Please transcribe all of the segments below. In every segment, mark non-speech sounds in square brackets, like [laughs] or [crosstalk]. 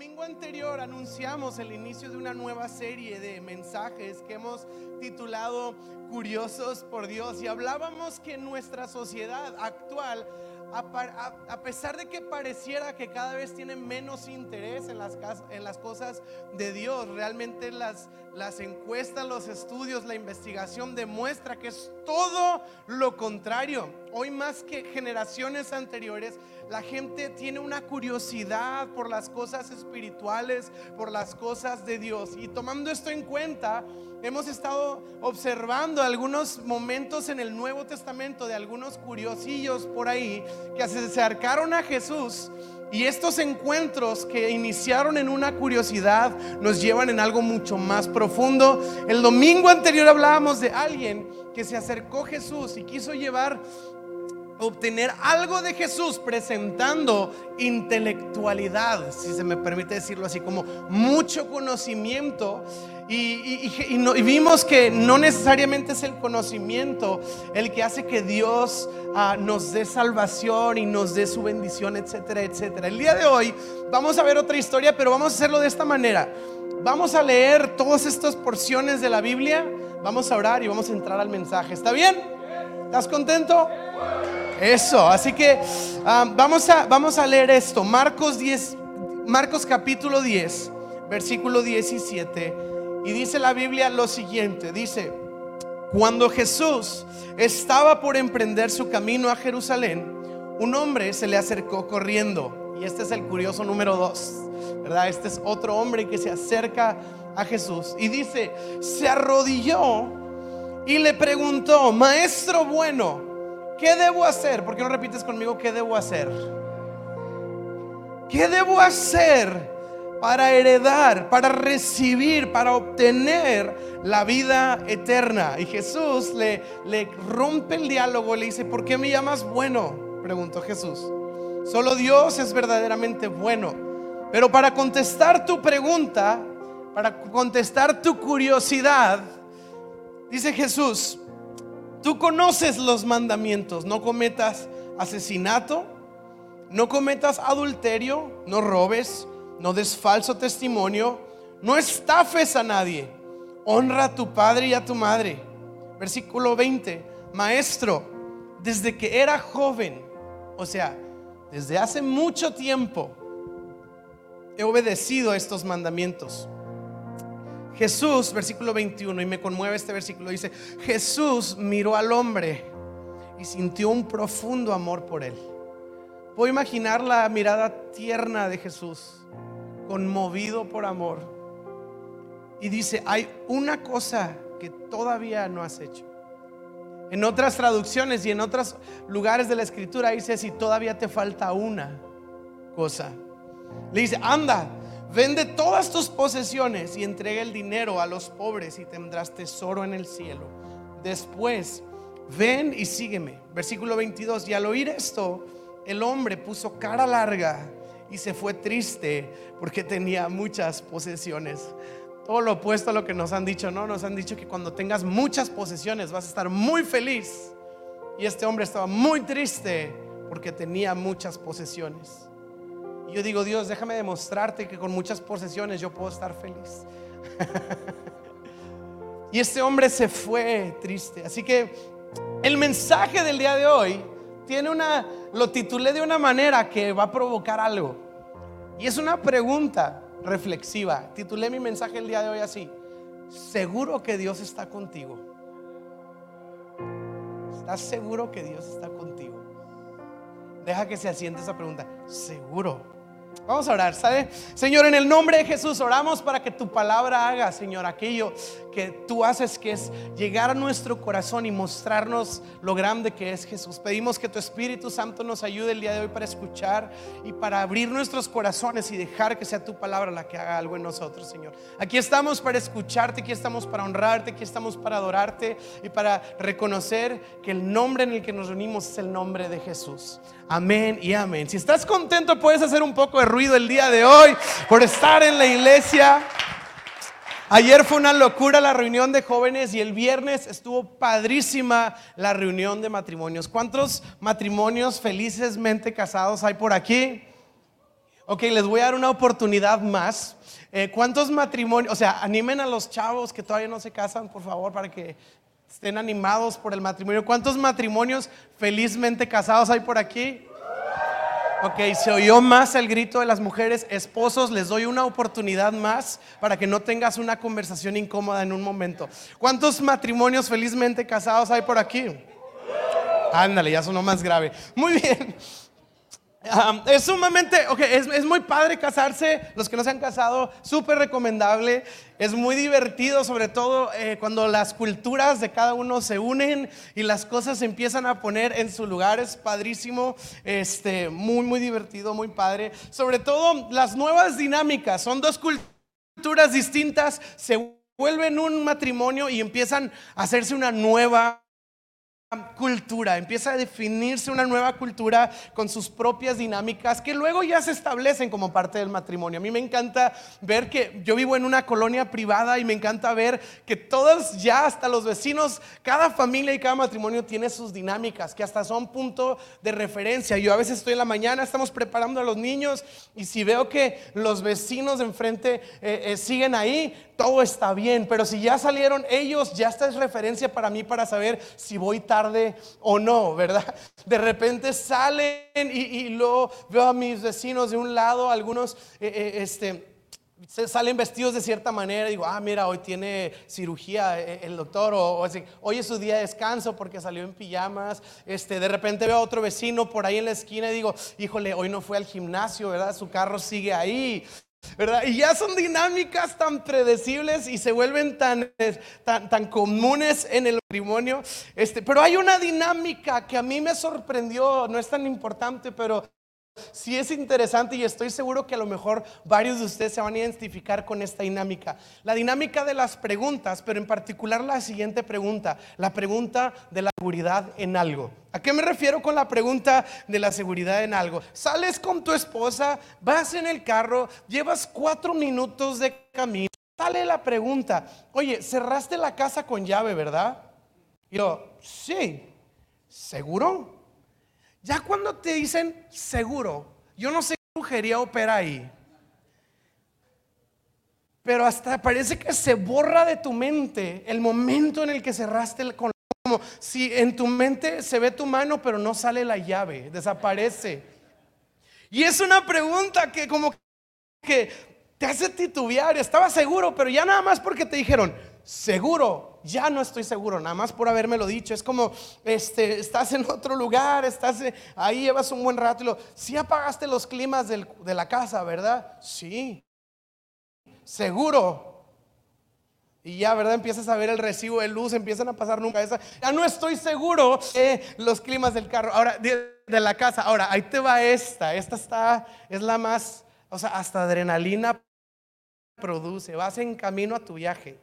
domingo anterior anunciamos el inicio de una nueva serie de mensajes que hemos titulado Curiosos por Dios y hablábamos que nuestra sociedad actual a, pesar de que pareciera que cada vez tienen menos interés en las, cosas de Dios, realmente las, las encuestas, los estudios, la investigación demuestra que es todo lo contrario. Hoy más que generaciones anteriores, la gente tiene una curiosidad por las cosas espirituales, por las cosas de Dios. Y tomando esto en cuenta, hemos estado observando algunos momentos en el Nuevo Testamento de algunos curiosillos por ahí que se acercaron a Jesús. Y estos encuentros que iniciaron en una curiosidad nos llevan en algo mucho más profundo. El domingo anterior hablábamos de alguien que se acercó a Jesús y quiso llevar obtener algo de Jesús presentando intelectualidad, si se me permite decirlo así, como mucho conocimiento. Y, vimos que no necesariamente es el conocimiento el que hace que Dios ah, nos dé salvación y nos dé su bendición, etcétera, etcétera. El día de hoy vamos a ver otra historia, pero vamos a hacerlo de esta manera. Vamos a leer todas estas porciones de la Biblia, vamos a orar y vamos a entrar al mensaje. ¿Está bien? ¿Estás contento? Eso, así que ah, vamos, a, vamos a leer esto. Marcos 10, Marcos capítulo 10, versículo 17. Y dice la Biblia lo siguiente, dice, cuando Jesús estaba por emprender su camino a Jerusalén, un hombre se le acercó corriendo. Y este es el curioso número 2, ¿verdad? Este es otro hombre que se acerca a Jesús. Y dice, se arrodilló y le preguntó, maestro bueno, ¿Qué debo hacer? ¿Por qué no repites conmigo qué debo hacer? ¿Qué debo hacer para heredar, para recibir, para obtener la vida eterna? Y Jesús le, le rompe el diálogo, le dice, ¿por qué me llamas bueno? Preguntó Jesús. Solo Dios es verdaderamente bueno. Pero para contestar tu pregunta, para contestar tu curiosidad, dice Jesús, Tú conoces los mandamientos, no cometas asesinato, no cometas adulterio, no robes, no des falso testimonio, no estafes a nadie, honra a tu padre y a tu madre. Versículo 20, maestro, desde que era joven, o sea, desde hace mucho tiempo, he obedecido a estos mandamientos. Jesús, versículo 21, y me conmueve este versículo, dice, Jesús miró al hombre y sintió un profundo amor por él. Puedo imaginar la mirada tierna de Jesús, conmovido por amor. Y dice, hay una cosa que todavía no has hecho. En otras traducciones y en otros lugares de la escritura dice, si todavía te falta una cosa. Le dice, anda, Vende todas tus posesiones y entrega el dinero a los pobres y tendrás tesoro en el cielo. Después, ven y sígueme. Versículo 22. Y al oír esto, el hombre puso cara larga y se fue triste porque tenía muchas posesiones. Todo lo opuesto a lo que nos han dicho, ¿no? Nos han dicho que cuando tengas muchas posesiones vas a estar muy feliz. Y este hombre estaba muy triste porque tenía muchas posesiones. Y yo digo, Dios, déjame demostrarte que con muchas posesiones yo puedo estar feliz. [laughs] y este hombre se fue triste. Así que el mensaje del día de hoy tiene una, lo titulé de una manera que va a provocar algo. Y es una pregunta reflexiva. Titulé mi mensaje el día de hoy así. ¿Seguro que Dios está contigo? ¿Estás seguro que Dios está contigo? Deja que se asiente esa pregunta. ¿Seguro? Vamos a orar, ¿sabe? Señor, en el nombre de Jesús oramos para que tu palabra haga, Señor, aquello que tú haces, que es llegar a nuestro corazón y mostrarnos lo grande que es Jesús. Pedimos que tu Espíritu Santo nos ayude el día de hoy para escuchar y para abrir nuestros corazones y dejar que sea tu palabra la que haga algo en nosotros, Señor. Aquí estamos para escucharte, aquí estamos para honrarte, aquí estamos para adorarte y para reconocer que el nombre en el que nos reunimos es el nombre de Jesús. Amén y amén. Si estás contento, puedes hacer un poco de ruido el día de hoy por estar en la iglesia. Ayer fue una locura la reunión de jóvenes y el viernes estuvo padrísima la reunión de matrimonios. ¿Cuántos matrimonios felizmente casados hay por aquí? Ok, les voy a dar una oportunidad más. Eh, ¿Cuántos matrimonios? O sea, animen a los chavos que todavía no se casan, por favor, para que estén animados por el matrimonio. ¿Cuántos matrimonios felizmente casados hay por aquí? Ok, se oyó más el grito de las mujeres. Esposos, les doy una oportunidad más para que no tengas una conversación incómoda en un momento. ¿Cuántos matrimonios felizmente casados hay por aquí? Ándale, ya sonó más grave. Muy bien es sumamente, ok, es, muy padre casarse, los que no se han casado, súper recomendable, es muy divertido, sobre todo eh, cuando las culturas de cada uno se unen y las cosas se empiezan a poner en su lugar, es padrísimo, este, muy, muy divertido, muy padre, sobre todo las nuevas dinámicas, son dos culturas distintas, se vuelven un matrimonio y empiezan a hacerse una nueva cultura, empieza a definirse una nueva cultura con sus propias dinámicas que luego ya se establecen como parte del matrimonio. A mí me encanta ver que yo vivo en una colonia privada y me encanta ver que todos ya, hasta los vecinos, cada familia y cada matrimonio tiene sus dinámicas que hasta son punto de referencia. Yo a veces estoy en la mañana, estamos preparando a los niños y si veo que los vecinos de enfrente eh, eh, siguen ahí, todo está bien, pero si ya salieron ellos, ya esta es referencia para mí para saber si voy tarde o no, ¿verdad? De repente salen y, luego veo a mis vecinos de un lado, algunos, eh, eh, este, salen vestidos de cierta manera y digo, ah, mira, hoy tiene cirugía eh, el doctor, o, hoy es su día de descanso porque salió en pijamas. Este, de repente veo a otro vecino por ahí en la esquina y digo, híjole, hoy no fue al gimnasio, ¿verdad? Su carro sigue ahí. ¿Verdad? Y ya son dinámicas tan predecibles y se vuelven tan, tan, tan comunes en el matrimonio. Este, pero hay una dinámica que a mí me sorprendió, no es tan importante, pero Sí es interesante y estoy seguro que a lo mejor varios de ustedes se van a identificar con esta dinámica. La dinámica de las preguntas, pero en particular la siguiente pregunta, la pregunta de la seguridad en algo. ¿A qué me refiero con la pregunta de la seguridad en algo? Sales con tu esposa, vas en el carro, llevas cuatro minutos de camino, sale la pregunta, oye, cerraste la casa con llave, ¿verdad? Yo, sí, ¿seguro? Ya cuando te dicen seguro, yo no sé qué brujería opera ahí. Pero hasta parece que se borra de tu mente el momento en el que cerraste el, con como si en tu mente se ve tu mano pero no sale la llave, desaparece. Y es una pregunta que como que te hace titubear, estaba seguro, pero ya nada más porque te dijeron, seguro, ya no estoy seguro, nada más por haberme lo dicho. Es como, este, estás en otro lugar, estás eh, ahí, llevas un buen rato y lo, sí apagaste los climas de la casa, ¿verdad? Sí, seguro. Y ya, ¿verdad? Empiezas a ver el recibo de luz, empiezan a pasar nunca esa. Ya no estoy seguro de los climas del carro, ahora, de, de la casa. Ahora, ahí te va esta. Esta está, es la más, o sea, hasta adrenalina produce. Vas en camino a tu viaje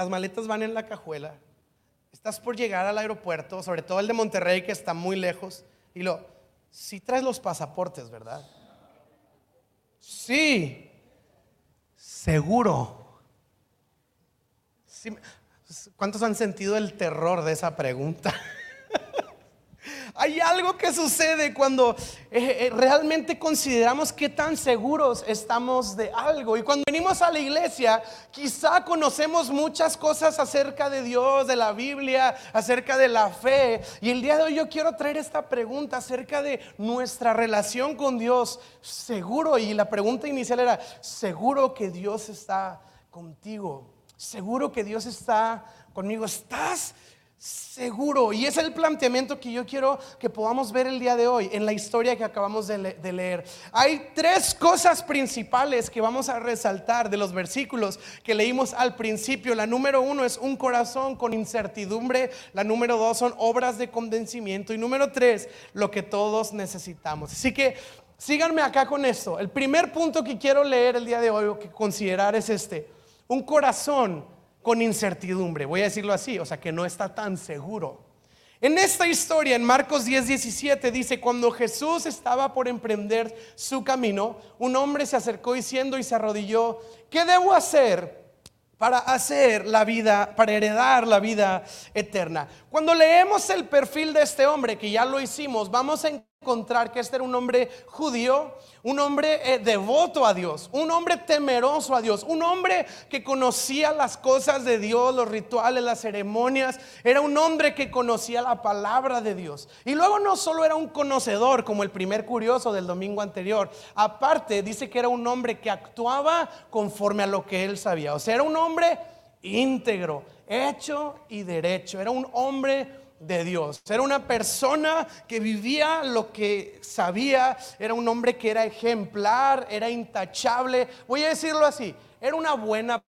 las maletas van en la cajuela, estás por llegar al aeropuerto, sobre todo el de Monterrey que está muy lejos, y lo, si traes los pasaportes, ¿verdad? Sí, seguro. ¿Cuántos han sentido el terror de esa pregunta? [laughs] Hay algo que sucede cuando eh, eh, realmente consideramos qué tan seguros estamos de algo. Y cuando venimos a la iglesia, quizá conocemos muchas cosas acerca de Dios, de la Biblia, acerca de la fe. Y el día de hoy yo quiero traer esta pregunta acerca de nuestra relación con Dios. Seguro, y la pregunta inicial era, ¿seguro que Dios está contigo? ¿Seguro que Dios está conmigo? ¿Estás? Seguro. Y es el planteamiento que yo quiero que podamos ver el día de hoy en la historia que acabamos de, leer. Hay tres cosas principales que vamos a resaltar de los versículos que leímos al principio. La número uno es un corazón con incertidumbre. La número dos son obras de convencimiento. Y número tres, lo que todos necesitamos. Así que síganme acá con esto. El primer punto que quiero leer el día de hoy o que considerar es este. Un corazón con incertidumbre, voy a decirlo así, o sea que no está tan seguro. En esta historia, en Marcos 10, 17, dice, cuando Jesús estaba por emprender su camino, un hombre se acercó diciendo y se arrodilló, ¿qué debo hacer para hacer la vida, para heredar la vida eterna? Cuando leemos el perfil de este hombre, que ya lo hicimos, vamos a encontrar que este era un hombre judío, un hombre eh, devoto a Dios, un hombre temeroso a Dios, un hombre que conocía las cosas de Dios, los rituales, las ceremonias, era un hombre que conocía la palabra de Dios. Y luego no solo era un conocedor como el primer curioso del domingo anterior, aparte dice que era un hombre que actuaba conforme a lo que él sabía, o sea, era un hombre íntegro, hecho y derecho, era un hombre de Dios. Era una persona que vivía lo que sabía, era un hombre que era ejemplar, era intachable. Voy a decirlo así, era una buena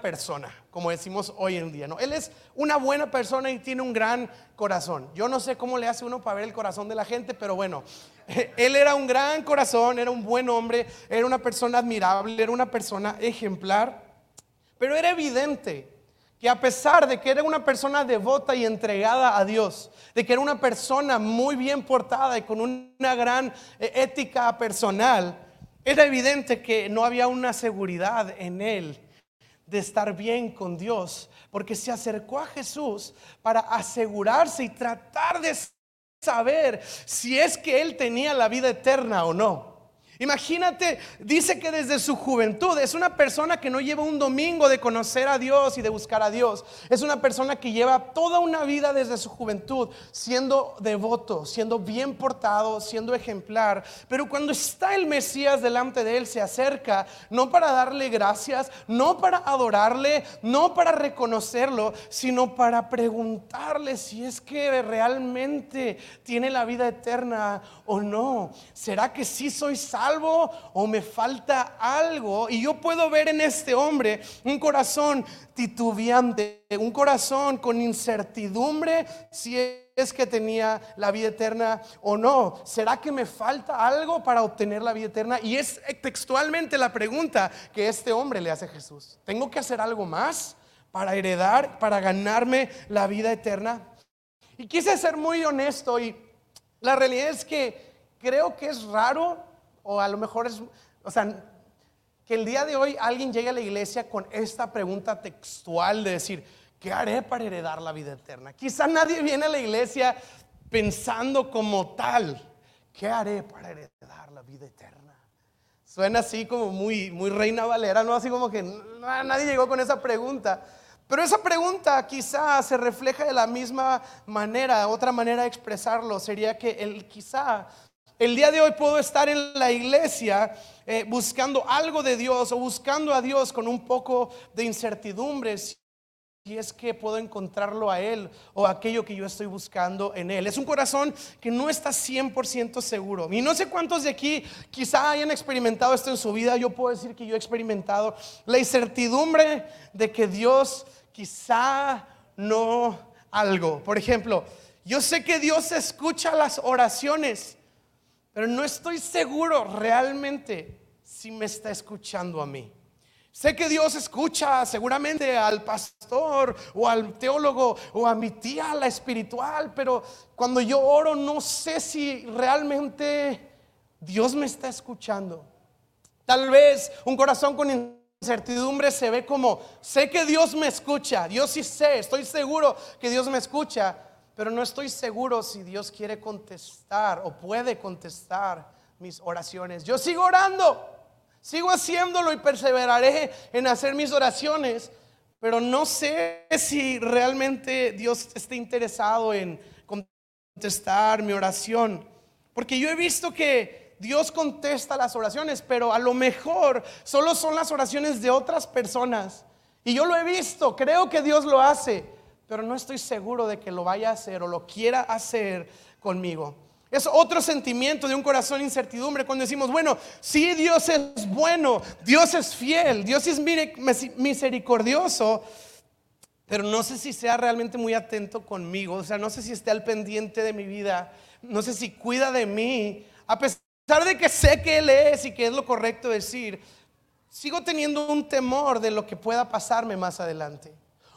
persona, como decimos hoy en día, ¿no? Él es una buena persona y tiene un gran corazón. Yo no sé cómo le hace uno para ver el corazón de la gente, pero bueno, [laughs] él era un gran corazón, era un buen hombre, era una persona admirable, era una persona ejemplar, pero era evidente que a pesar de que era una persona devota y entregada a Dios, de que era una persona muy bien portada y con una gran eh, ética personal, era evidente que no había una seguridad en él de estar bien con Dios, porque se acercó a Jesús para asegurarse y tratar de saber si es que él tenía la vida eterna o no. Imagínate, dice que desde su juventud es una persona que no lleva un domingo de conocer a Dios y de buscar a Dios. Es una persona que lleva toda una vida desde su juventud siendo devoto, siendo bien portado, siendo ejemplar. Pero cuando está el Mesías delante de él, se acerca no para darle gracias, no para adorarle, no para reconocerlo, sino para preguntarle si es que realmente tiene la vida eterna o no. ¿Será que sí soy salvo? Algo o me falta algo. Y yo puedo ver en este hombre un corazón titubeante, un corazón con incertidumbre si es que tenía la vida eterna o no. ¿Será que me falta algo para obtener la vida eterna? Y es textualmente la pregunta que este hombre le hace a Jesús. ¿Tengo que hacer algo más para heredar, para ganarme la vida eterna? Y quise ser muy honesto y la realidad es que creo que es raro o a lo mejor es, o sea, que el día de hoy alguien llegue a la iglesia con esta pregunta textual de decir, ¿qué haré para heredar la vida eterna? Quizá nadie viene a la iglesia pensando como tal, ¿qué haré para heredar la vida eterna? Suena así como muy, muy reina valera, ¿no? Así como que nadie llegó con esa pregunta. Pero esa pregunta quizá se refleja de la misma manera, otra manera de expresarlo sería que el quizá el día de hoy puedo estar en la iglesia eh, buscando algo de Dios o buscando a Dios con un poco de incertidumbre si es que puedo encontrarlo a Él o aquello que yo estoy buscando en Él. Es un corazón que no está 100% seguro. Y no sé cuántos de aquí quizá hayan experimentado esto en su vida. Yo puedo decir que yo he experimentado la incertidumbre de que Dios quizá no algo. Por ejemplo, yo sé que Dios escucha las oraciones pero no estoy seguro realmente si me está escuchando a mí. Sé que Dios escucha seguramente al pastor o al teólogo o a mi tía, la espiritual, pero cuando yo oro no sé si realmente Dios me está escuchando. Tal vez un corazón con incertidumbre se ve como, sé que Dios me escucha, Dios sí sé, estoy seguro que Dios me escucha, pero no estoy seguro si Dios quiere contestar o puede contestar mis oraciones. Yo sigo orando, sigo haciéndolo y perseveraré en hacer mis oraciones, pero no sé si realmente Dios esté interesado en contestar mi oración. Porque yo he visto que Dios contesta las oraciones, pero a lo mejor solo son las oraciones de otras personas. Y yo lo he visto, creo que Dios lo hace pero no estoy seguro de que lo vaya a hacer o lo quiera hacer conmigo. Es otro sentimiento de un corazón incertidumbre cuando decimos, bueno, sí Dios es bueno, Dios es fiel, Dios es misericordioso, pero no sé si sea realmente muy atento conmigo, o sea, no sé si esté al pendiente de mi vida, no sé si cuida de mí, a pesar de que sé que Él es y que es lo correcto decir, sigo teniendo un temor de lo que pueda pasarme más adelante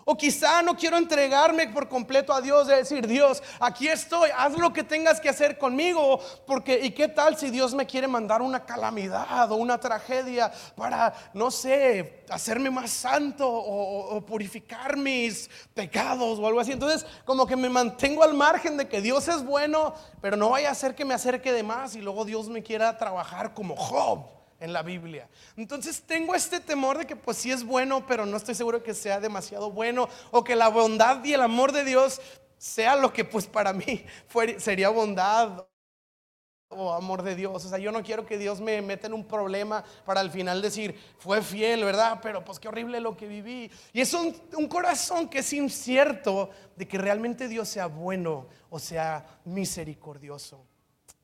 O quizá no quiero entregarme por completo a Dios, de decir, Dios, aquí estoy, haz lo que tengas que hacer conmigo, porque ¿y qué tal si Dios me quiere mandar una calamidad o una tragedia para, no sé, hacerme más santo o, purificar mis pecados o algo así? Entonces, como que me mantengo al margen de que Dios es bueno, pero no vaya a ser que me acerque de más y luego Dios me quiera trabajar como Job en la Biblia. Entonces tengo este temor de que pues sí es bueno, pero no estoy seguro que sea demasiado bueno o que la bondad y el amor de Dios sea lo que pues para mí [laughs] sería bondad o amor de Dios. O sea, yo no quiero que Dios me meta en un problema para al final decir, fue fiel, ¿verdad? Pero pues qué horrible lo que viví. Y es un, un corazón que es incierto de que realmente Dios sea bueno o sea misericordioso.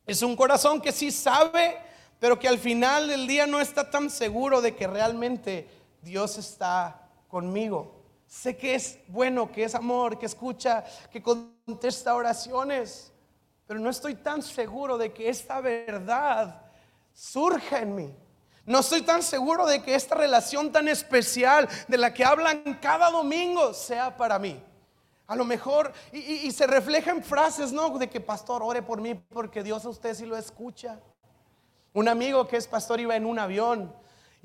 Es un corazón que sí sabe pero que al final del día no está tan seguro de que realmente Dios está conmigo. Sé que es bueno, que es amor, que escucha, que contesta oraciones, pero no estoy tan seguro de que esta verdad surja en mí. No estoy tan seguro de que esta relación tan especial de la que hablan cada domingo sea para mí. A lo mejor, y, y se refleja en frases, ¿no? De que pastor, ore por mí porque Dios a usted sí lo escucha. Un amigo que es pastor iba en un avión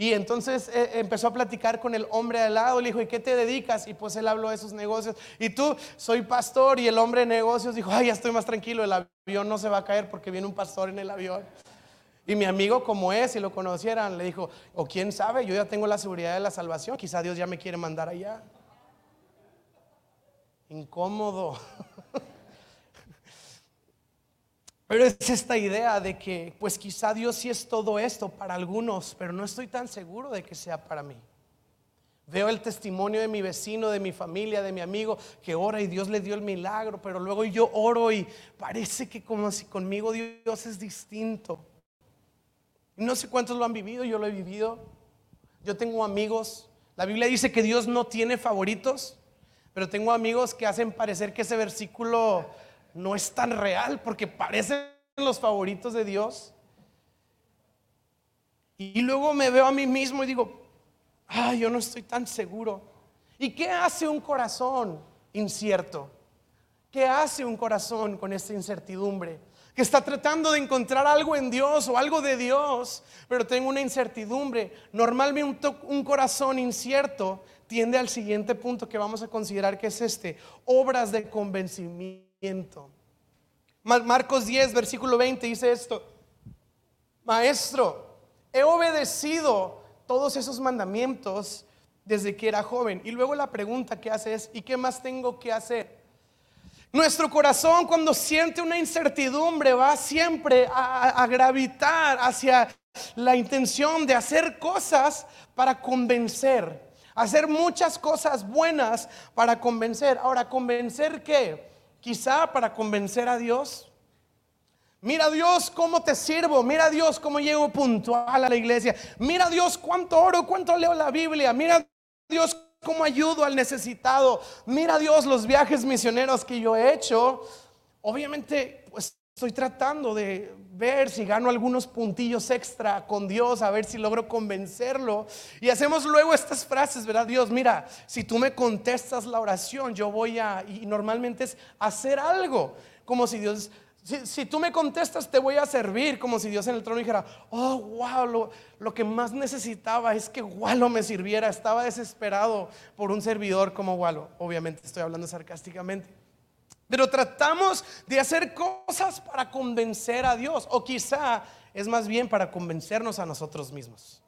y entonces eh, empezó a platicar con el hombre al lado. Le dijo, ¿y qué te dedicas? Y pues él habló de sus negocios. Y tú, soy pastor. Y el hombre de negocios dijo, ay, ya estoy más tranquilo. El avión no se va a caer porque viene un pastor en el avión. Y mi amigo, como es, si lo conocieran, le dijo, o quién sabe, yo ya tengo la seguridad de la salvación. Quizá Dios ya me quiere mandar allá. Incómodo. [laughs] Pero es esta idea de que, pues quizá Dios sí es todo esto para algunos, pero no estoy tan seguro de que sea para mí. Veo el testimonio de mi vecino, de mi familia, de mi amigo, que ora y Dios le dio el milagro, pero luego yo oro y parece que como si conmigo Dios es distinto. No sé cuántos lo han vivido, yo lo he vivido. Yo tengo amigos. La Biblia dice que Dios no tiene favoritos, pero tengo amigos que hacen parecer que ese versículo no es tan real porque parecen los favoritos de Dios. Y luego me veo a mí mismo y digo, ay, yo no estoy tan seguro. ¿Y qué hace un corazón incierto? ¿Qué hace un corazón con esta incertidumbre? Que está tratando de encontrar algo en Dios o algo de Dios, pero tengo una incertidumbre. Normalmente un, corazón incierto tiende al siguiente punto que vamos a considerar que es este, obras de convencimiento. Marcos 10, versículo 20 dice esto, Maestro, he obedecido todos esos mandamientos desde que era joven. Y luego la pregunta que hace es, ¿y qué más tengo que hacer? Nuestro corazón cuando siente una incertidumbre va siempre a, a, gravitar hacia la intención de hacer cosas para convencer, hacer muchas cosas buenas para convencer. Ahora, ¿convencer qué? Quizá para convencer a Dios. Mira Dios cómo te sirvo. Mira Dios cómo llego puntual a la iglesia. Mira Dios cuánto oro, cuánto leo la Biblia. Mira Dios cómo ayudo al necesitado. Mira Dios los viajes misioneros que yo he hecho. Obviamente, estoy tratando de ver si gano algunos puntillos extra con Dios, a ver si logro convencerlo. Y hacemos luego estas frases, ¿verdad? Dios, mira, si tú me contestas la oración, yo voy a, y normalmente es hacer algo, como si Dios... Si, tú me contestas, te voy a servir, como si Dios en el trono dijera, oh, wow, lo, lo que más necesitaba es que Walo me sirviera. Estaba desesperado por un servidor como Walo. Obviamente estoy hablando sarcásticamente. Pero tratamos de hacer cosas para convencer a Dios. O quizá es más bien para convencernos a nosotros mismos.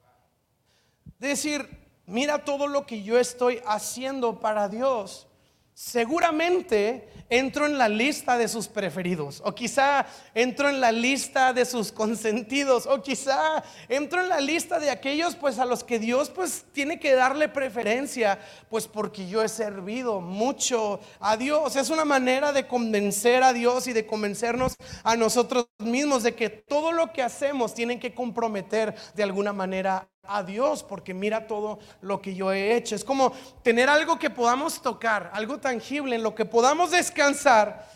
decir, mira todo lo que yo estoy haciendo para Dios seguramente entro en la lista de sus preferidos, o quizá entro en la lista de sus consentidos, o quizá entro en la lista de aquellos pues a los que Dios pues tiene que darle preferencia, pues porque yo he servido mucho a Dios. Es una manera de convencer a Dios y de convencernos a nosotros mismos de que todo lo que hacemos tiene que comprometer de alguna manera a Dios porque mira todo lo que yo he hecho. Es como tener algo que podamos tocar, algo tangible en lo que podamos descansar,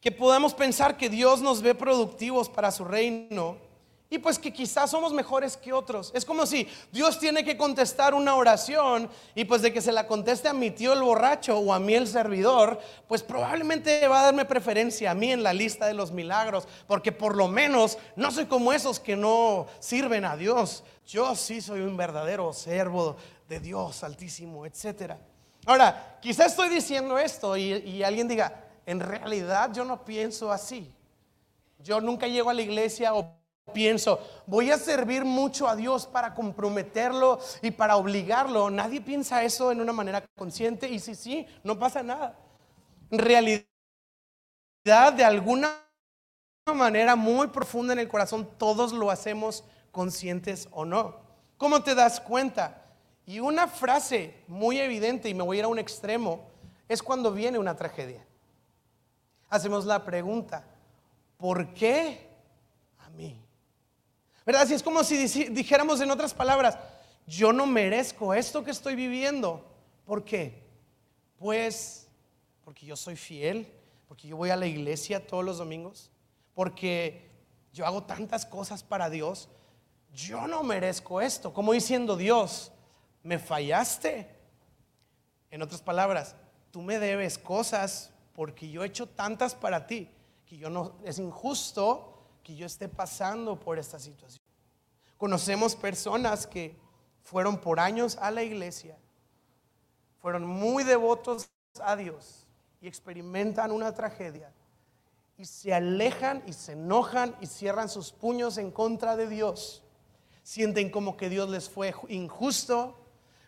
que podamos pensar que Dios nos ve productivos para su reino y pues que quizás somos mejores que otros. Es como si Dios tiene que contestar una oración y pues de que se la conteste a mi tío el borracho o a mí el servidor, pues probablemente va a darme preferencia a mí en la lista de los milagros, porque por lo menos no soy como esos que no sirven a Dios. Yo sí soy un verdadero servo de Dios altísimo, etcétera. Ahora, quizás estoy diciendo esto y, y alguien diga, en realidad yo no pienso así. Yo nunca llego a la iglesia o pienso, voy a servir mucho a Dios para comprometerlo y para obligarlo. Nadie piensa eso en una manera consciente y si sí, no pasa nada. En realidad, de alguna manera muy profunda en el corazón, todos lo hacemos conscientes o no. ¿Cómo te das cuenta? Y una frase muy evidente, y me voy a ir a un extremo, es cuando viene una tragedia. Hacemos la pregunta, ¿por qué? ¿Verdad? Así es como si dijéramos en otras palabras, yo no merezco esto que estoy viviendo. ¿Por qué? Pues porque yo soy fiel, porque yo voy a la iglesia todos los domingos, porque yo hago tantas cosas para Dios. Yo no merezco esto. Como diciendo Dios, me fallaste. En otras palabras, tú me debes cosas porque yo he hecho tantas para ti que yo no es injusto que yo esté pasando por esta situación. Conocemos personas que fueron por años a la iglesia, fueron muy devotos a Dios y experimentan una tragedia y se alejan y se enojan y cierran sus puños en contra de Dios. Sienten como que Dios les fue injusto,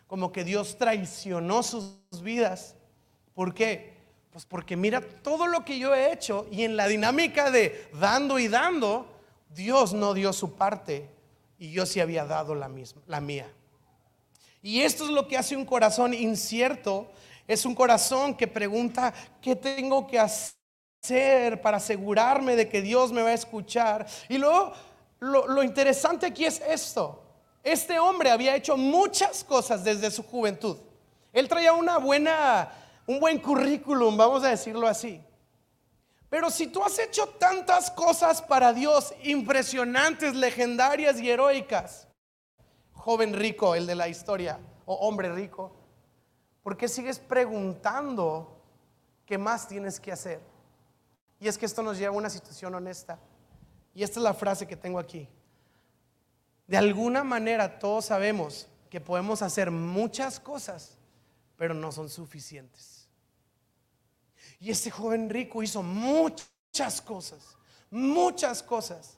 como que Dios traicionó sus vidas. ¿Por qué? Pues porque mira todo lo que yo he hecho y en la dinámica de dando y dando, Dios no dio su parte y yo sí había dado la misma, la mía. Y esto es lo que hace un corazón incierto, es un corazón que pregunta, ¿qué tengo que hacer para asegurarme de que Dios me va a escuchar? Y luego lo, interesante aquí es esto. Este hombre había hecho muchas cosas desde su juventud. Él traía una buena un buen currículum, vamos a decirlo así. Pero si tú has hecho tantas cosas para Dios, impresionantes, legendarias y heroicas, joven rico, el de la historia, o hombre rico, ¿por qué sigues preguntando qué más tienes que hacer? Y es que esto nos lleva a una situación honesta. Y esta es la frase que tengo aquí. De alguna manera todos sabemos que podemos hacer muchas cosas, pero no son suficientes. Y este joven rico hizo muchas cosas, muchas cosas,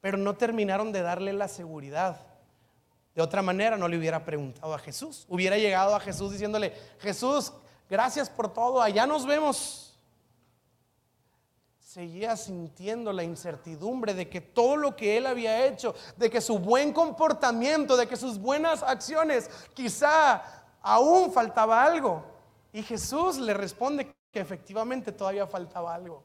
pero no terminaron de darle la seguridad. De otra manera no le hubiera preguntado a Jesús. Hubiera llegado a Jesús diciéndole, Jesús, gracias por todo, allá nos vemos. Seguía sintiendo la incertidumbre de que todo lo que él había hecho, de que su buen comportamiento, de que sus buenas acciones, quizá aún faltaba algo. Y Jesús le responde que efectivamente todavía faltaba algo.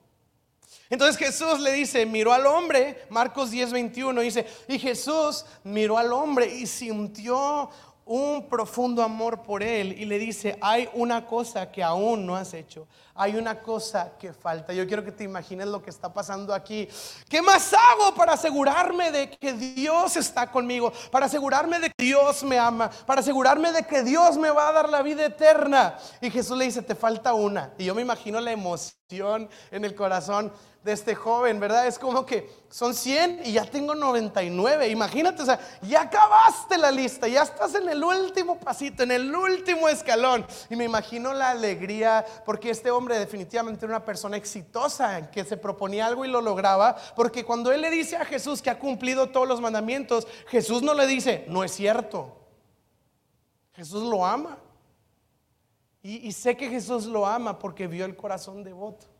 Entonces Jesús le dice, miró al hombre, Marcos 10, 21, dice, y Jesús miró al hombre y sintió un profundo amor por él y le dice, hay una cosa que aún no has hecho, hay una cosa que falta. Yo quiero que te imagines lo que está pasando aquí. ¿Qué más hago para asegurarme de que Dios está conmigo? Para asegurarme de que Dios me ama, para asegurarme de que Dios me va a dar la vida eterna. Y Jesús le dice, te falta una. Y yo me imagino la emoción en el corazón de este joven, ¿verdad? Es como que son 100 y ya tengo 99. Imagínate, o sea, ya acabaste la lista, ya estás en el último pasito, en el último escalón. Y me imagino la alegría, porque este hombre definitivamente era una persona exitosa, que se proponía algo y lo lograba, porque cuando él le dice a Jesús que ha cumplido todos los mandamientos, Jesús no le dice, no es cierto. Jesús lo ama. Y, y sé que Jesús lo ama porque vio el corazón devoto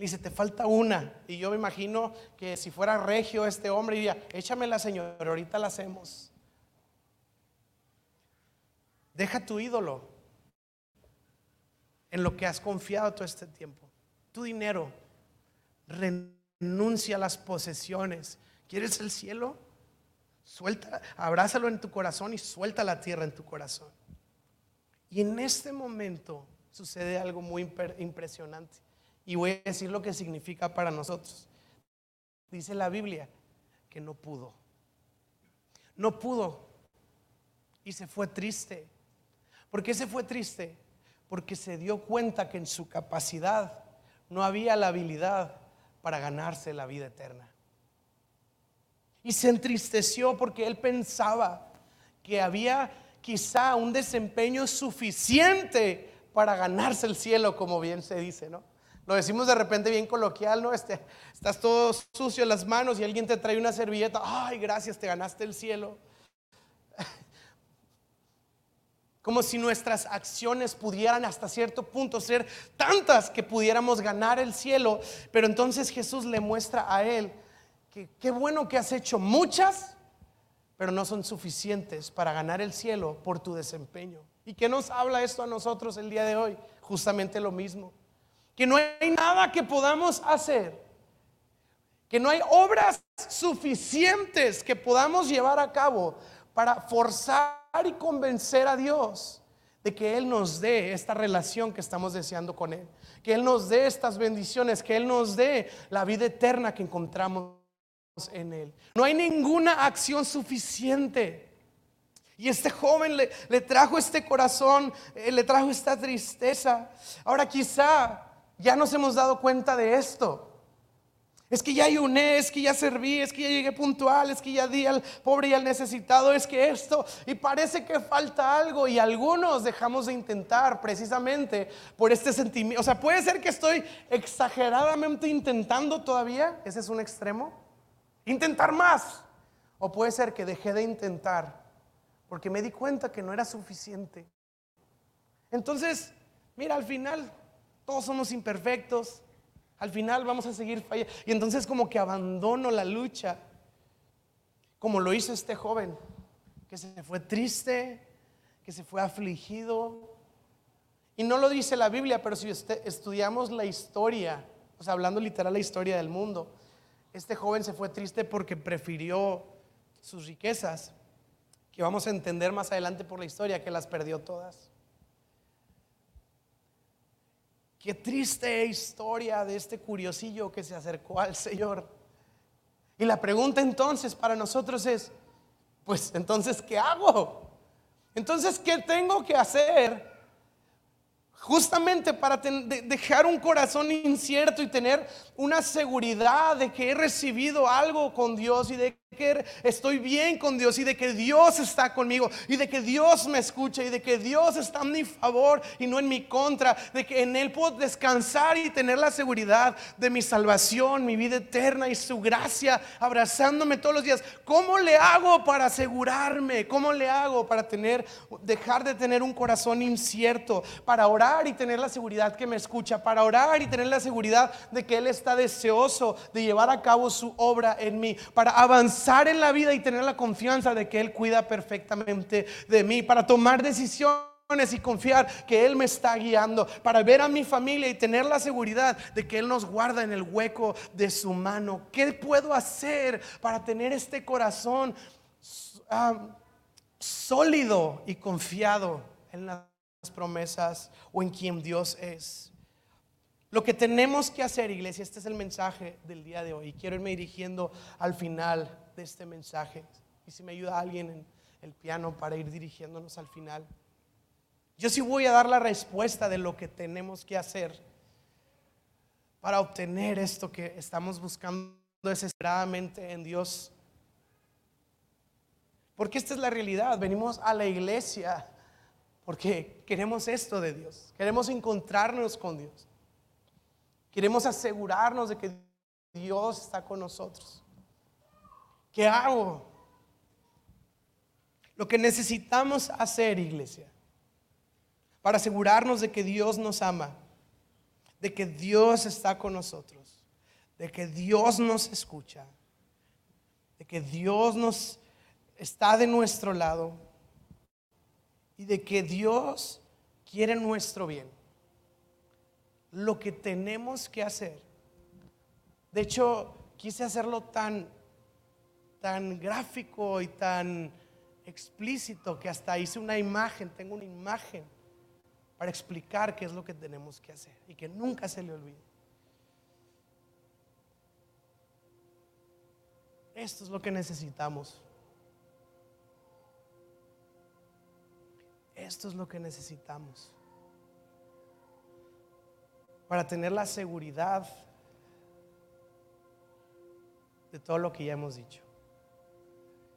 dice, te falta una. Y yo me imagino que si fuera regio este hombre diría, échamela Señor, ahorita la hacemos. Deja tu ídolo en lo que has confiado todo este tiempo. Tu dinero. Renuncia a las posesiones. ¿Quieres el cielo? Suelta, abrázalo en tu corazón y suelta la tierra en tu corazón. Y en este momento sucede algo muy impresionante. Y voy a decir lo que significa para nosotros. Dice la Biblia que no pudo. No pudo. Y se fue triste. ¿Por qué se fue triste? Porque se dio cuenta que en su capacidad no había la habilidad para ganarse la vida eterna. Y se entristeció porque él pensaba que había quizá un desempeño suficiente para ganarse el cielo, como bien se dice, ¿no? Lo decimos de repente bien coloquial, ¿no? Este, estás todo sucio en las manos y alguien te trae una servilleta. Ay, gracias, te ganaste el cielo. [laughs] Como si nuestras acciones pudieran hasta cierto punto ser tantas que pudiéramos ganar el cielo. Pero entonces Jesús le muestra a él que qué bueno que has hecho muchas, pero no son suficientes para ganar el cielo por tu desempeño. ¿Y qué nos habla esto a nosotros el día de hoy? Justamente lo mismo. Que no hay nada que podamos hacer. Que no hay obras suficientes que podamos llevar a cabo para forzar y convencer a Dios de que Él nos dé esta relación que estamos deseando con Él. Que Él nos dé estas bendiciones, que Él nos dé la vida eterna que encontramos en Él. No hay ninguna acción suficiente. Y este joven le, trajo este corazón, eh, le trajo esta tristeza. Ahora quizá ya nos hemos dado cuenta de esto. Es que ya ayuné, es que ya serví, es que ya llegué puntual, es que ya di al pobre y al necesitado, es que esto, y parece que falta algo, y algunos dejamos de intentar precisamente por este sentimiento. O sea, puede ser que estoy exageradamente intentando todavía, ese es un extremo, intentar más, o puede ser que dejé de intentar porque me di cuenta que no era suficiente. Entonces, mira, al final todos somos imperfectos, al final vamos a seguir fallando. Y entonces como que abandono la lucha, como lo hizo este joven, que se fue triste, que se fue afligido. Y no lo dice la Biblia, pero si estudiamos la historia, o sea, hablando literal la historia del mundo, este joven se fue triste porque prefirió sus riquezas, que vamos a entender más adelante por la historia, que las perdió todas. Qué triste historia de este curiosillo que se acercó al Señor. Y la pregunta entonces para nosotros es, pues entonces, ¿qué hago? Entonces, ¿qué tengo que hacer justamente para dejar un corazón incierto y tener una seguridad de que he recibido algo con Dios y de que estoy bien con Dios y de que Dios está conmigo y de que Dios me escucha y de que Dios está en mi favor y no en mi contra, de que en Él puedo descansar y tener la seguridad de mi salvación, mi vida eterna y su gracia abrazándome todos los días. ¿Cómo le hago para asegurarme? ¿Cómo le hago para tener, dejar de tener un corazón incierto, para orar y tener la seguridad que me escucha, para orar y tener la seguridad de que Él está deseoso de llevar a cabo su obra en mí, para avanzar en la vida y tener la confianza de que Él cuida perfectamente de mí, para tomar decisiones y confiar que Él me está guiando, para ver a mi familia y tener la seguridad de que Él nos guarda en el hueco de su mano. ¿Qué puedo hacer para tener este corazón ah, sólido y confiado en las promesas o en quien Dios es? Lo que tenemos que hacer, iglesia, este es el mensaje del día de hoy. Quiero irme dirigiendo al final de este mensaje. Y si me ayuda alguien en el piano para ir dirigiéndonos al final. Yo sí voy a dar la respuesta de lo que tenemos que hacer para obtener esto que estamos buscando desesperadamente en Dios. Porque esta es la realidad. Venimos a la iglesia porque queremos esto de Dios. Queremos encontrarnos con Dios. Queremos asegurarnos de que Dios está con nosotros. ¿Qué hago? Lo que necesitamos hacer, iglesia, para asegurarnos de que Dios nos ama, de que Dios está con nosotros, de que Dios nos escucha, de que Dios nos está de nuestro lado y de que Dios quiere nuestro bien lo que tenemos que hacer. De hecho, quise hacerlo tan, tan gráfico y tan explícito que hasta hice una imagen, tengo una imagen para explicar qué es lo que tenemos que hacer y que nunca se le olvide. Esto es lo que necesitamos. Esto es lo que necesitamos para tener la seguridad de todo lo que ya hemos dicho.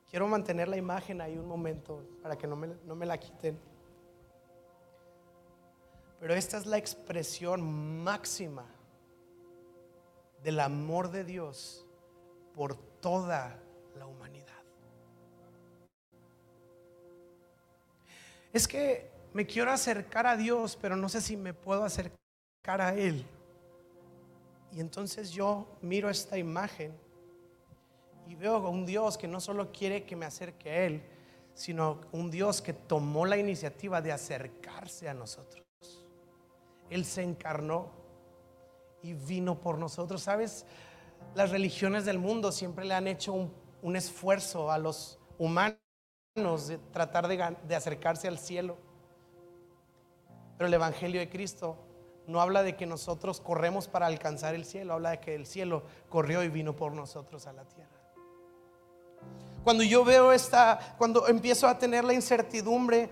Quiero mantener la imagen ahí un momento para que no me, no me la quiten. Pero esta es la expresión máxima del amor de Dios por toda la humanidad. Es que me quiero acercar a Dios, pero no sé si me puedo acercar a Él. Y entonces yo miro esta imagen y veo un Dios que no solo quiere que me acerque a Él, sino un Dios que tomó la iniciativa de acercarse a nosotros. Él se encarnó y vino por nosotros. ¿Sabes? Las religiones del mundo siempre le han hecho un, esfuerzo a los humanos de tratar de acercarse al cielo. Pero el Evangelio de Cristo no habla de que nosotros corremos para alcanzar el cielo, habla de que el cielo corrió y vino por nosotros a la tierra. Cuando yo veo esta, cuando empiezo a tener la incertidumbre,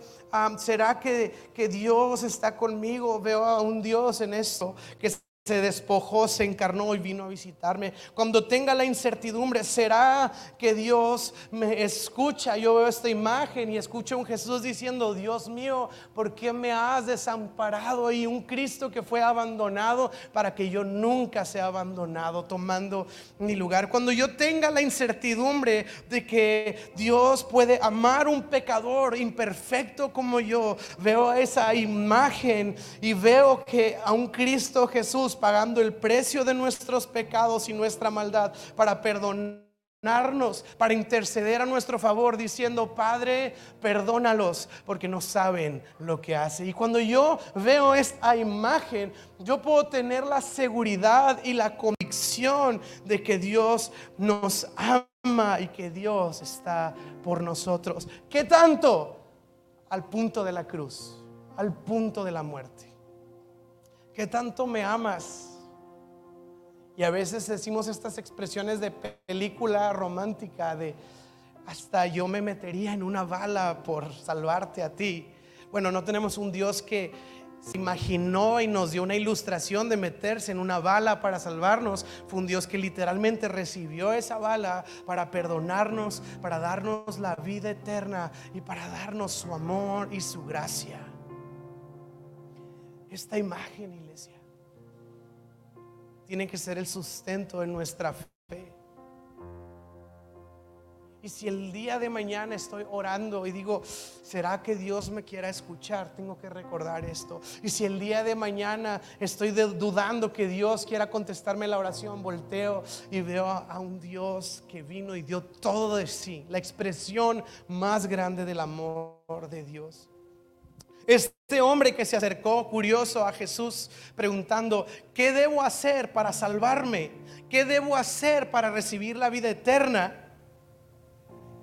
¿será que, que Dios está conmigo? Veo a un Dios en esto que se despojó, se encarnó y vino a visitarme. Cuando tenga la incertidumbre, ¿será que Dios me escucha? Yo veo esta imagen y escucho a un Jesús diciendo, Dios mío, ¿por qué me has desamparado? Y un Cristo que fue abandonado para que yo nunca sea abandonado, tomando mi lugar. Cuando yo tenga la incertidumbre de que Dios puede amar un pecador imperfecto como yo, veo esa imagen y veo que a un Cristo Jesús pagando el precio de nuestros pecados y nuestra maldad para perdonarnos, para interceder a nuestro favor, diciendo, Padre, perdónalos, porque no saben lo que hace. Y cuando yo veo esta imagen, yo puedo tener la seguridad y la convicción de que Dios nos ama y que Dios está por nosotros. ¿Qué tanto? Al punto de la cruz, al punto de la muerte. ¿Qué tanto me amas? Y a veces decimos estas expresiones de película romántica, de hasta yo me metería en una bala por salvarte a ti. Bueno, no tenemos un Dios que se imaginó y nos dio una ilustración de meterse en una bala para salvarnos. Fue un Dios que literalmente recibió esa bala para perdonarnos, para darnos la vida eterna y para darnos su amor y su gracia esta imagen, iglesia, tiene que ser el sustento de nuestra fe. Y si el día de mañana estoy orando y digo, ¿será que Dios me quiera escuchar? Tengo que recordar esto. Y si el día de mañana estoy dudando que Dios quiera contestarme la oración, volteo y veo a un Dios que vino y dio todo de sí, la expresión más grande del amor de Dios. Este hombre que se acercó curioso a Jesús preguntando, ¿qué debo hacer para salvarme? ¿Qué debo hacer para recibir la vida eterna?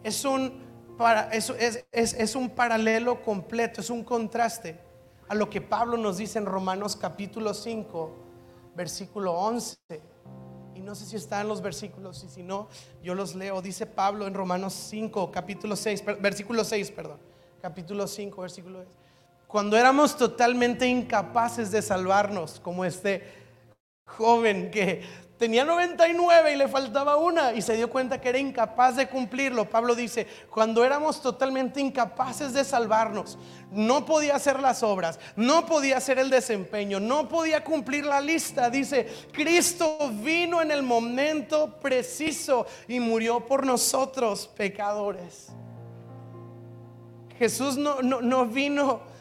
Es un, para, es, es un paralelo completo, es un contraste a lo que Pablo nos dice en Romanos capítulo 5, versículo 11. Y no sé si están los versículos, y si no, yo los leo. Dice Pablo en Romanos 5, capítulo 6, versículo 6, perdón. Capítulo 5, versículo 6 cuando éramos totalmente incapaces de salvarnos, como este joven que tenía 99 y le faltaba una y se dio cuenta que era incapaz de cumplirlo. Pablo dice, cuando éramos totalmente incapaces de salvarnos, no podía hacer las obras, no podía hacer el desempeño, no podía cumplir la lista. Dice, Cristo vino en el momento preciso y murió por nosotros pecadores. Jesús no, no, no vino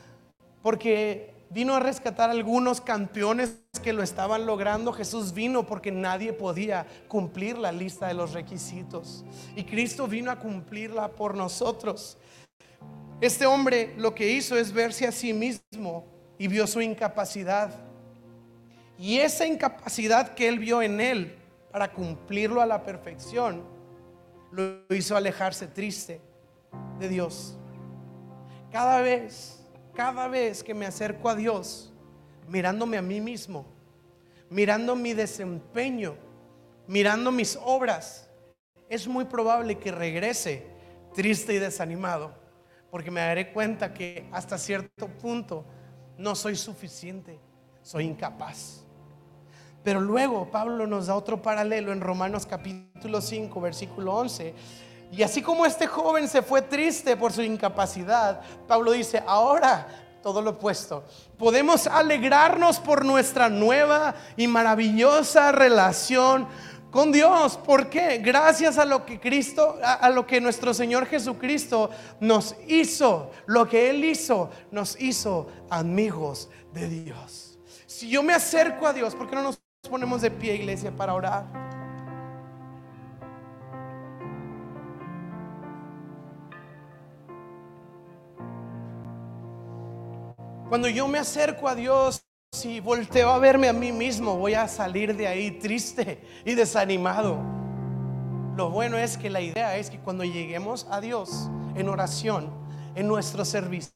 porque vino a rescatar algunos campeones que lo estaban logrando. Jesús vino porque nadie podía cumplir la lista de los requisitos. Y Cristo vino a cumplirla por nosotros. Este hombre lo que hizo es verse a sí mismo y vio su incapacidad. Y esa incapacidad que él vio en él para cumplirlo a la perfección, lo hizo alejarse triste de Dios. Cada vez cada vez que me acerco a Dios, mirándome a mí mismo, mirando mi desempeño, mirando mis obras, es muy probable que regrese triste y desanimado, porque me daré cuenta que hasta cierto punto no soy suficiente, soy incapaz. Pero luego Pablo nos da otro paralelo en Romanos capítulo 5, versículo 11. Y así como este joven se fue triste por su incapacidad, Pablo dice, ahora todo lo opuesto. Podemos alegrarnos por nuestra nueva y maravillosa relación con Dios. ¿Por qué? Gracias a lo que Cristo, a, lo que nuestro Señor Jesucristo nos hizo, lo que Él hizo, nos hizo amigos de Dios. Si yo me acerco a Dios, ¿por qué no nos ponemos de pie, iglesia, para orar? Cuando yo me acerco a Dios y volteo a verme a mí mismo, voy a salir de ahí triste y desanimado. Lo bueno es que la idea es que cuando lleguemos a Dios en oración, en nuestro servicio,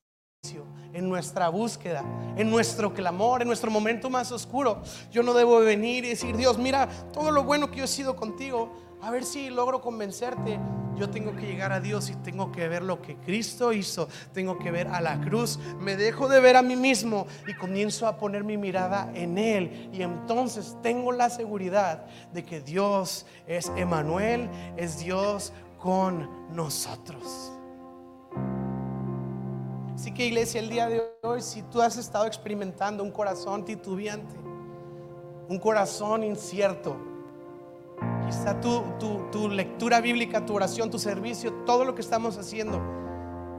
en nuestra búsqueda, en nuestro clamor, en nuestro momento más oscuro, yo no debo venir y decir, Dios, mira todo lo bueno que yo he sido contigo a ver si logro convencerte. Yo tengo que llegar a Dios y tengo que ver lo que Cristo hizo. Tengo que ver a la cruz. Me dejo de ver a mí mismo y comienzo a poner mi mirada en Él. Y entonces tengo la seguridad de que Dios es Emanuel, es Dios con nosotros. Así que iglesia, el día de hoy, si tú has estado experimentando un corazón titubeante, un corazón incierto, Quizá tu, tu, lectura bíblica, tu oración, tu servicio, todo lo que estamos haciendo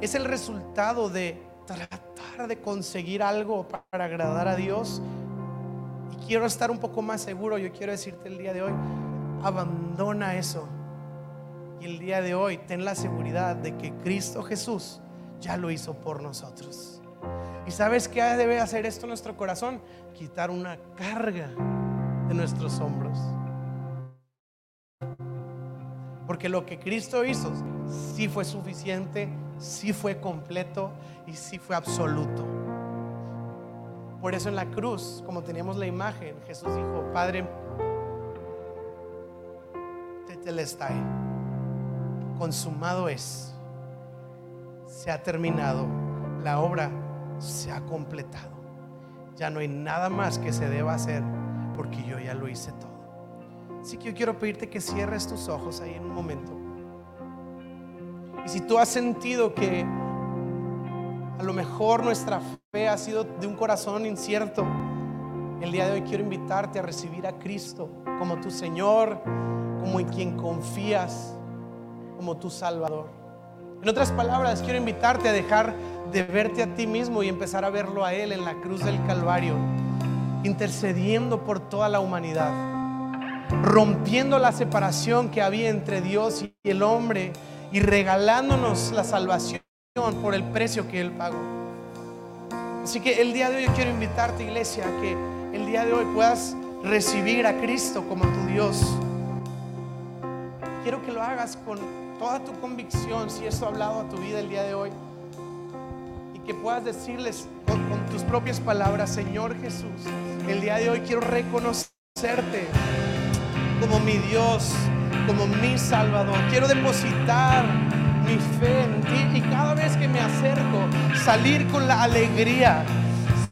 es el resultado de tratar de conseguir algo para agradar a Dios. Y quiero estar un poco más seguro, yo quiero decirte el día de hoy, abandona eso. Y el día de hoy ten la seguridad de que Cristo Jesús ya lo hizo por nosotros. ¿Y sabes qué debe hacer esto en nuestro corazón? Quitar una carga de nuestros hombros. Porque lo que Cristo hizo sí fue suficiente, sí fue completo y sí fue absoluto. Por eso en la cruz, como teníamos la imagen, Jesús dijo, Padre, está consumado es, se ha terminado, la obra se ha completado. Ya no hay nada más que se deba hacer porque yo ya lo hice todo. Así que yo quiero pedirte que cierres tus ojos ahí en un momento. Y si tú has sentido que a lo mejor nuestra fe ha sido de un corazón incierto, el día de hoy quiero invitarte a recibir a Cristo como tu Señor, como en quien confías, como tu Salvador. En otras palabras, quiero invitarte a dejar de verte a ti mismo y empezar a verlo a Él en la cruz del Calvario, intercediendo por toda la humanidad rompiendo la separación que había entre Dios y el hombre y regalándonos la salvación por el precio que Él pagó. Así que el día de hoy quiero invitarte, iglesia, a que el día de hoy puedas recibir a Cristo como tu Dios. Quiero que lo hagas con toda tu convicción, si esto ha hablado a tu vida el día de hoy, y que puedas decirles con, con tus propias palabras, Señor Jesús, el día de hoy quiero reconocerte como mi Dios, como mi Salvador. Quiero depositar mi fe en ti y cada vez que me acerco, salir con la alegría,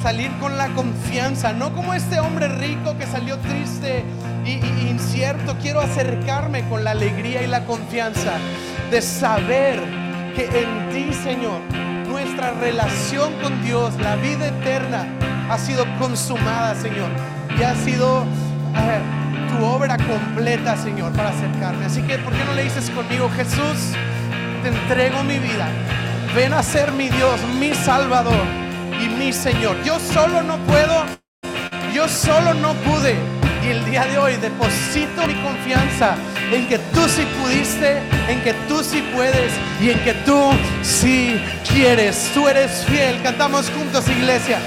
salir con la confianza, no como este hombre rico que salió triste y, incierto. Quiero acercarme con la alegría y la confianza de saber que en ti, Señor, nuestra relación con Dios, la vida eterna, ha sido consumada, Señor, y ha sido... tu obra completa, Señor, para acercarme. Así que, ¿por qué no le dices conmigo, Jesús, te entrego mi vida? Ven a ser mi Dios, mi Salvador y mi Señor. Yo solo no puedo, yo solo no pude. Y el día de hoy deposito mi confianza en que tú sí pudiste, en que tú sí puedes y en que tú sí quieres. Tú eres fiel. Cantamos juntos, iglesia.